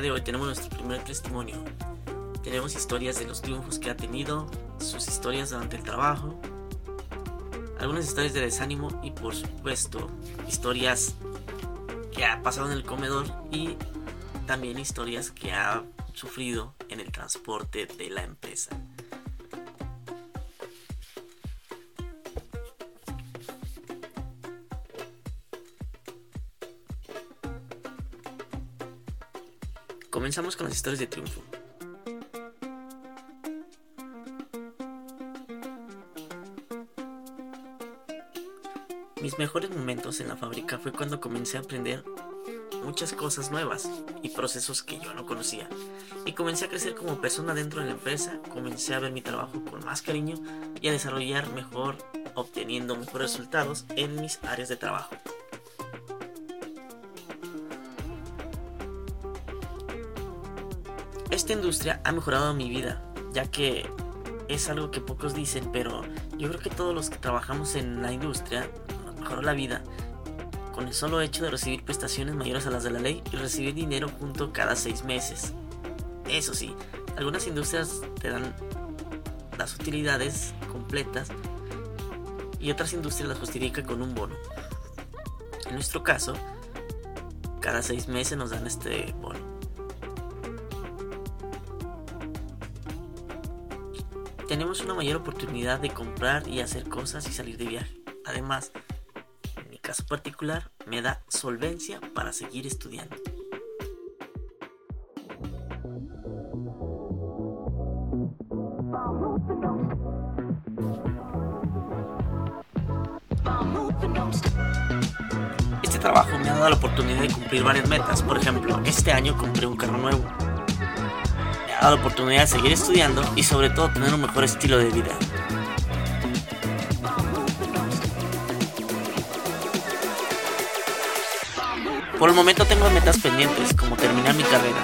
de hoy tenemos nuestro primer testimonio. Tenemos historias de los triunfos que ha tenido, sus historias durante el trabajo, algunas historias de desánimo y por supuesto historias que ha pasado en el comedor y también historias que ha sufrido en el transporte de la empresa. Comenzamos con las historias de triunfo. Mis mejores momentos en la fábrica fue cuando comencé a aprender muchas cosas nuevas y procesos que yo no conocía. Y comencé a crecer como persona dentro de la empresa, comencé a ver mi trabajo con más cariño y a desarrollar mejor, obteniendo mejores resultados en mis áreas de trabajo. Esta industria ha mejorado mi vida, ya que es algo que pocos dicen, pero yo creo que todos los que trabajamos en la industria mejoró la vida con el solo hecho de recibir prestaciones mayores a las de la ley y recibir dinero junto cada seis meses. Eso sí, algunas industrias te dan las utilidades completas y otras industrias las justifican con un bono. En nuestro caso, cada seis meses nos dan este tenemos una mayor oportunidad de comprar y hacer cosas y salir de viaje. Además, en mi caso particular, me da solvencia para seguir estudiando. Este trabajo me ha dado la oportunidad de cumplir varias metas. Por ejemplo, este año compré un carro nuevo la oportunidad de seguir estudiando y sobre todo tener un mejor estilo de vida. Por el momento tengo metas pendientes como terminar mi carrera.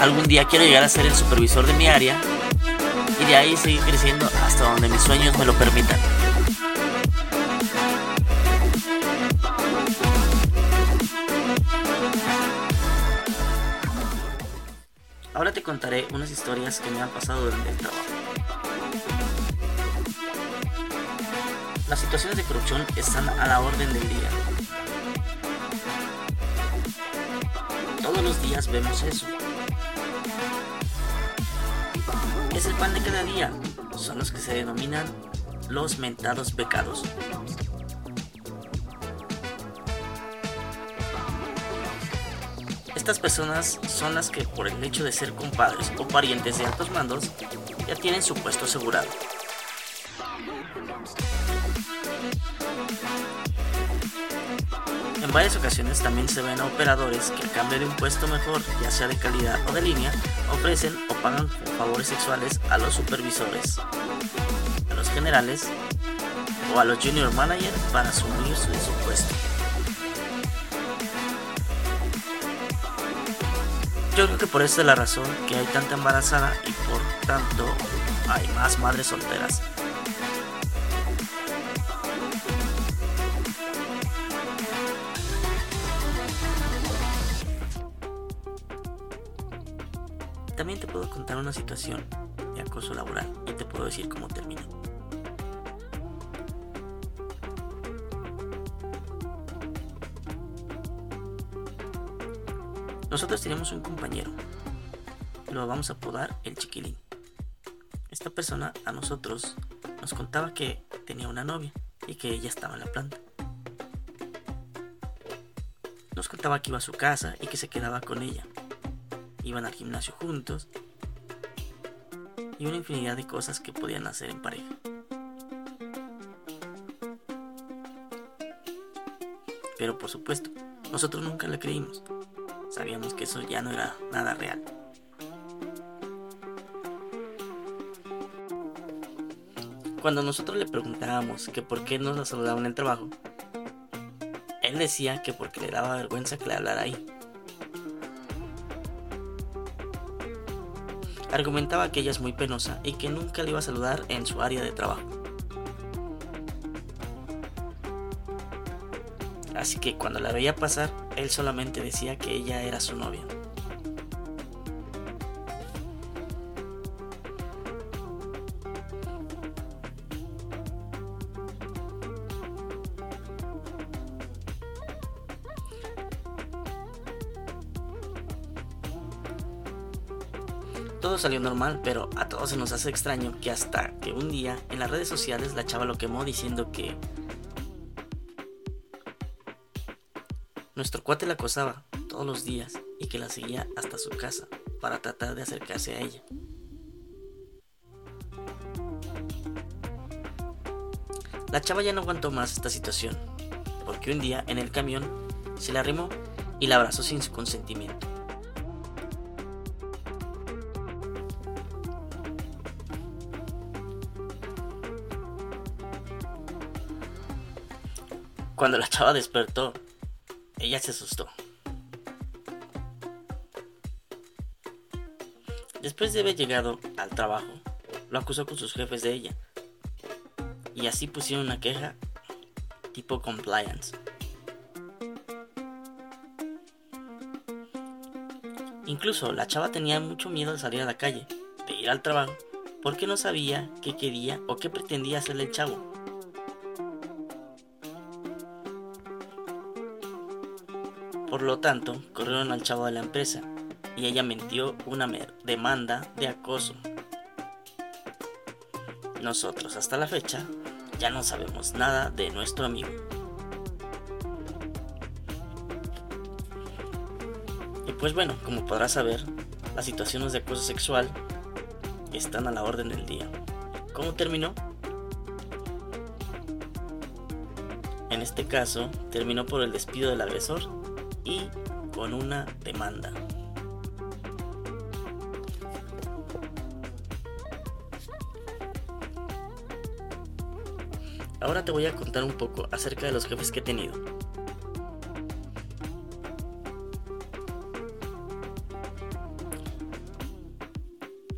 Algún día quiero llegar a ser el supervisor de mi área y de ahí seguir creciendo hasta donde mis sueños me lo permitan. Contaré unas historias que me han pasado durante el trabajo. Las situaciones de corrupción están a la orden del día. Todos los días vemos eso. Es el pan de cada día. Son los que se denominan los mentados pecados. Estas personas son las que por el hecho de ser compadres o parientes de altos mandos ya tienen su puesto asegurado. En varias ocasiones también se ven operadores que a cambio de un puesto mejor, ya sea de calidad o de línea, ofrecen o pagan favores sexuales a los supervisores, a los generales o a los junior managers para asumir su puesto. Yo creo que por eso es la razón que hay tanta embarazada y por tanto hay más madres solteras. También te puedo contar una situación de acoso laboral y te puedo decir cómo terminó. Nosotros teníamos un compañero, lo vamos a apodar el chiquilín. Esta persona a nosotros nos contaba que tenía una novia y que ella estaba en la planta. Nos contaba que iba a su casa y que se quedaba con ella. Iban al gimnasio juntos y una infinidad de cosas que podían hacer en pareja. Pero por supuesto, nosotros nunca le creímos sabíamos que eso ya no era nada real. Cuando nosotros le preguntábamos que por qué nos la saludaban en el trabajo, él decía que porque le daba vergüenza que le hablara ahí. Argumentaba que ella es muy penosa y que nunca le iba a saludar en su área de trabajo. Así que cuando la veía pasar, él solamente decía que ella era su novia. Todo salió normal, pero a todos se nos hace extraño que hasta que un día en las redes sociales la chava lo quemó diciendo que nuestro cuate la acosaba todos los días y que la seguía hasta su casa para tratar de acercarse a ella. La chava ya no aguantó más esta situación, porque un día en el camión se le arrimó y la abrazó sin su consentimiento. Cuando la chava despertó, ella se asustó. Después de haber llegado al trabajo, lo acusó con sus jefes de ella. Y así pusieron una queja tipo compliance. Incluso la chava tenía mucho miedo de salir a la calle, de ir al trabajo, porque no sabía qué quería o qué pretendía hacerle el chavo. Por lo tanto, corrieron al chavo de la empresa y ella mintió una demanda de acoso. Nosotros hasta la fecha ya no sabemos nada de nuestro amigo. Y pues bueno, como podrás saber, las situaciones de acoso sexual están a la orden del día. ¿Cómo terminó? En este caso, terminó por el despido del agresor y con una demanda. Ahora te voy a contar un poco acerca de los jefes que he tenido.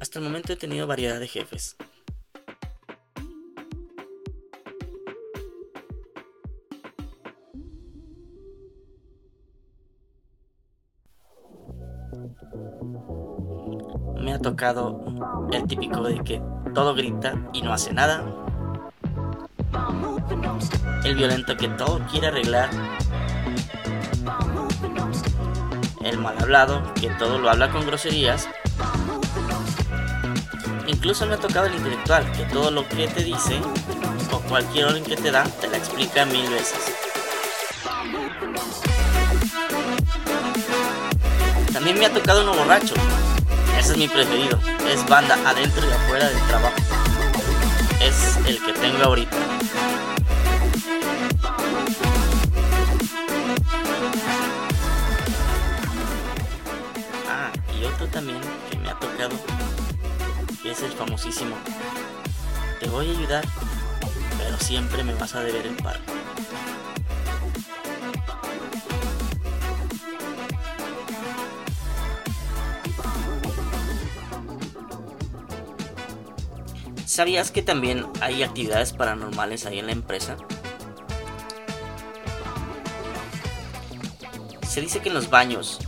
Hasta el momento he tenido variedad de jefes, tocado el típico de que todo grita y no hace nada. El violento que todo quiere arreglar. El mal hablado que todo lo habla con groserías. Incluso me ha tocado el intelectual que todo lo que te dice o cualquier orden que te da te la explica mil veces. También me ha tocado uno borracho. Ese es mi preferido. Es banda adentro y afuera del trabajo. Es el que tengo ahorita. Ah, y otro también que me ha tocado. Que es el famosísimo. Te voy a ayudar, pero siempre me vas a deber el par. ¿Sabías que también hay actividades paranormales ahí en la empresa? Se dice que en los baños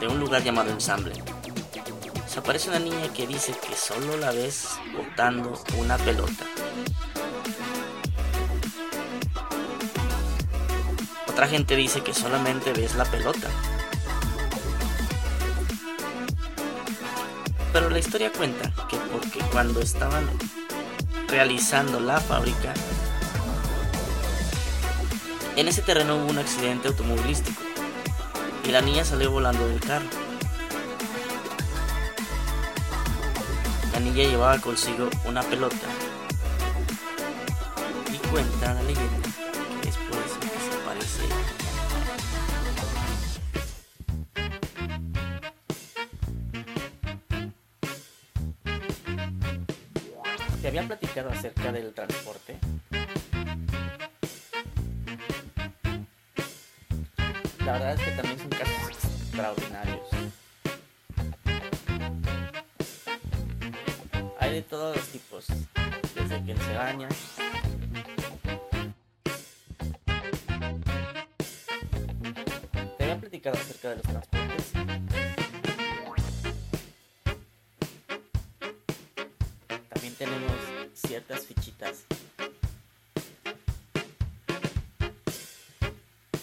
de un lugar llamado ensamble se aparece una niña que dice que solo la ves botando una pelota. Otra gente dice que solamente ves la pelota. Pero la historia cuenta que porque cuando estaban realizando la fábrica, en ese terreno hubo un accidente automovilístico y la niña salió volando del carro. La niña llevaba consigo una pelota y cuenta la leyenda ¿Te había platicado acerca del transporte? La verdad es que también son casos extraordinarios. Hay de todos los tipos, desde quien se baña había platicado acerca de los transportes.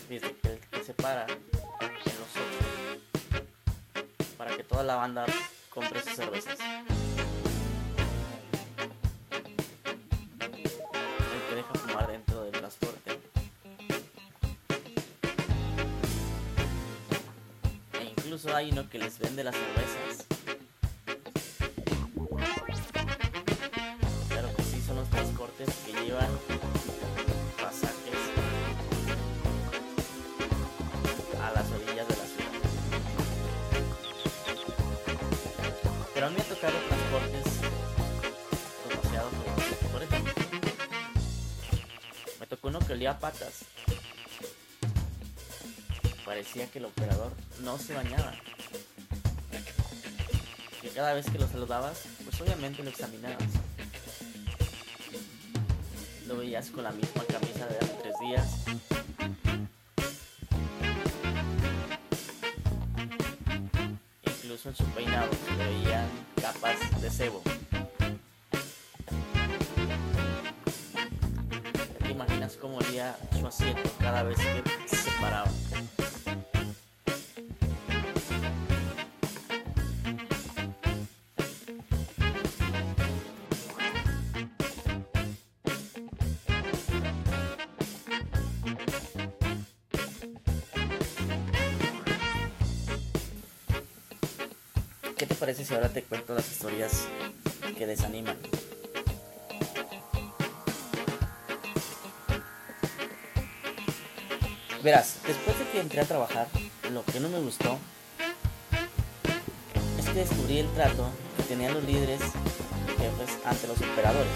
Que el que se para en los para que toda la banda compre sus cervezas. El que deja fumar dentro del transporte. E incluso hay uno que les vende las cervezas. Tocado transportes demasiado. Por ejemplo, me tocó uno que olía patas. Parecía que el operador no se bañaba. Que cada vez que lo saludabas, pues obviamente lo examinabas. Lo veías con la misma camisa de hace tres días. Incluso en su peinado se veían capas de cebo. ¿Te imaginas cómo olía su asiento cada vez que se paraba? ¿Qué te parece si ahora te cuento las historias que desaniman? Verás, después de que entré a trabajar, lo que no me gustó es que descubrí el trato que tenían los líderes jefes ante los operadores.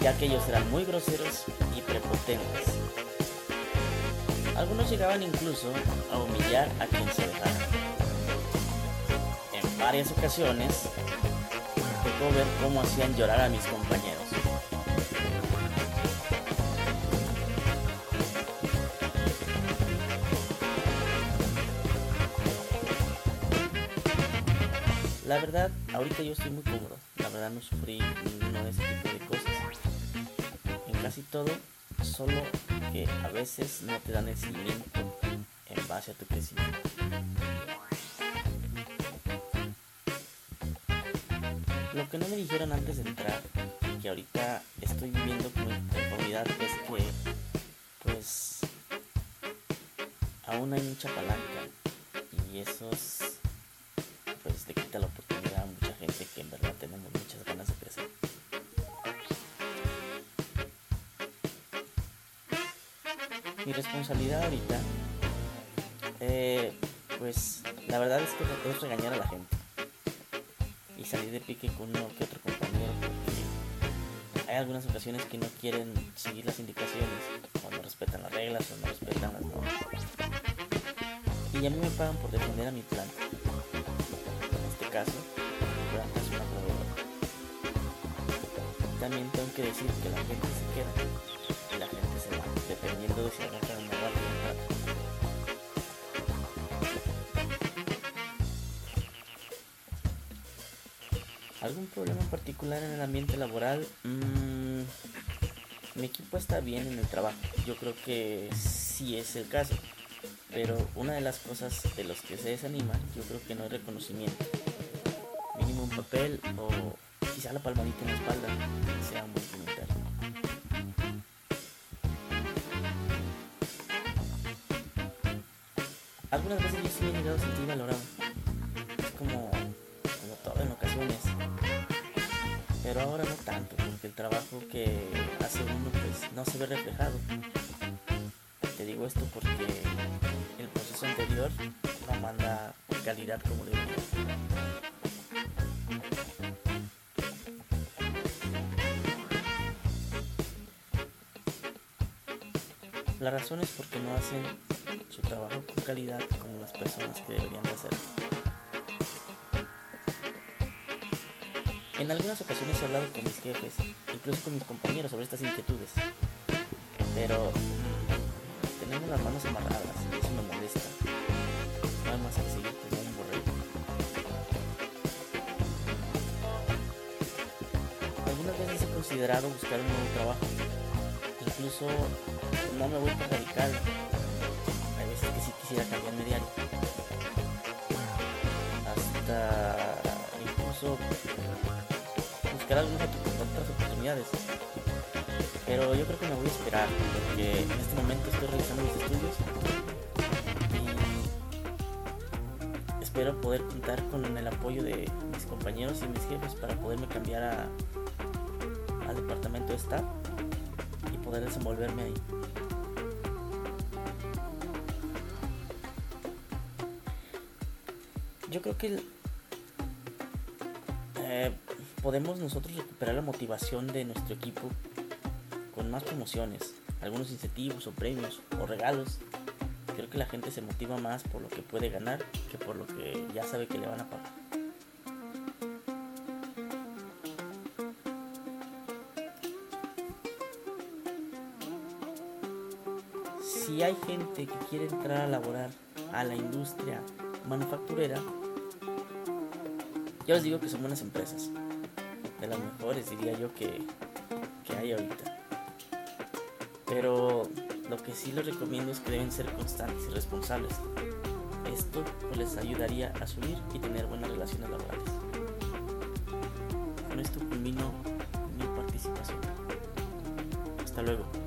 Ya que ellos eran muy groseros y prepotentes. Algunos llegaban incluso a humillar a quien se dejara. En varias ocasiones tocó ver cómo hacían llorar a mis compañeros. La verdad, ahorita yo estoy muy cómodo. La verdad no sufrí ninguno de ese tipo de cosas. En casi todo, solo que a veces no te dan el seguimiento en base a tu crecimiento. Lo que no me dijeron antes de entrar, que ahorita estoy viviendo como inconformidad, es que, pues, aún hay mucha palanca y eso es, pues, le quita la oportunidad a mucha gente que en verdad Mi responsabilidad ahorita, eh, pues, la verdad es que es regañar a la gente y salir de pique con uno que otro compañero hay algunas ocasiones que no quieren seguir las indicaciones o no respetan las reglas o no respetan las normas. Y a mí me pagan por defender a mi planta. En este caso, mi planta es una proveedora. También tengo que decir que la gente se queda dependiendo de si agarran una barra o un trato. ¿Algún problema particular en el ambiente laboral? Mm, mi equipo está bien en el trabajo. Yo creo que sí es el caso. Pero una de las cosas de los que se desaniman, yo creo que no hay reconocimiento. Mínimo un papel o quizá la palmadita en la espalda sea un buen. Algunas veces yo sí me he llegado a sentir valorado. Es como, todo en ocasiones. Pero ahora no tanto, porque el trabajo que hace uno pues no se ve reflejado. Te digo esto porque el proceso anterior no manda calidad como debería. La razón es porque no hacen su trabajo con calidad como las personas que deberían de hacerlo. En algunas ocasiones he hablado con mis jefes, incluso con mis compañeros sobre estas inquietudes. Pero tenemos las manos amarradas y eso me molesta. No hay más que como un borrego. Algunas veces he considerado buscar un nuevo trabajo. Incluso no me voy a radical. Que sí quisiera cambiarme diario. Hasta incluso buscar algunas otras oportunidades. Pero yo creo que me voy a esperar porque en este momento estoy realizando mis estudios y espero poder contar con el apoyo de mis compañeros y mis jefes para poderme cambiar a, al departamento de staff y poder desenvolverme ahí. Yo creo que eh, podemos nosotros recuperar la motivación de nuestro equipo con más promociones, algunos incentivos o premios o regalos. Creo que la gente se motiva más por lo que puede ganar que por lo que ya sabe que le van a pagar. Si hay gente que quiere entrar a laborar a la industria manufacturera, yo les digo que son buenas empresas de las mejores, diría yo, que, que hay ahorita. Pero lo que sí les recomiendo es que deben ser constantes y responsables. Esto pues, les ayudaría a subir y tener buenas relaciones laborales. Con esto culmino mi participación. Hasta luego.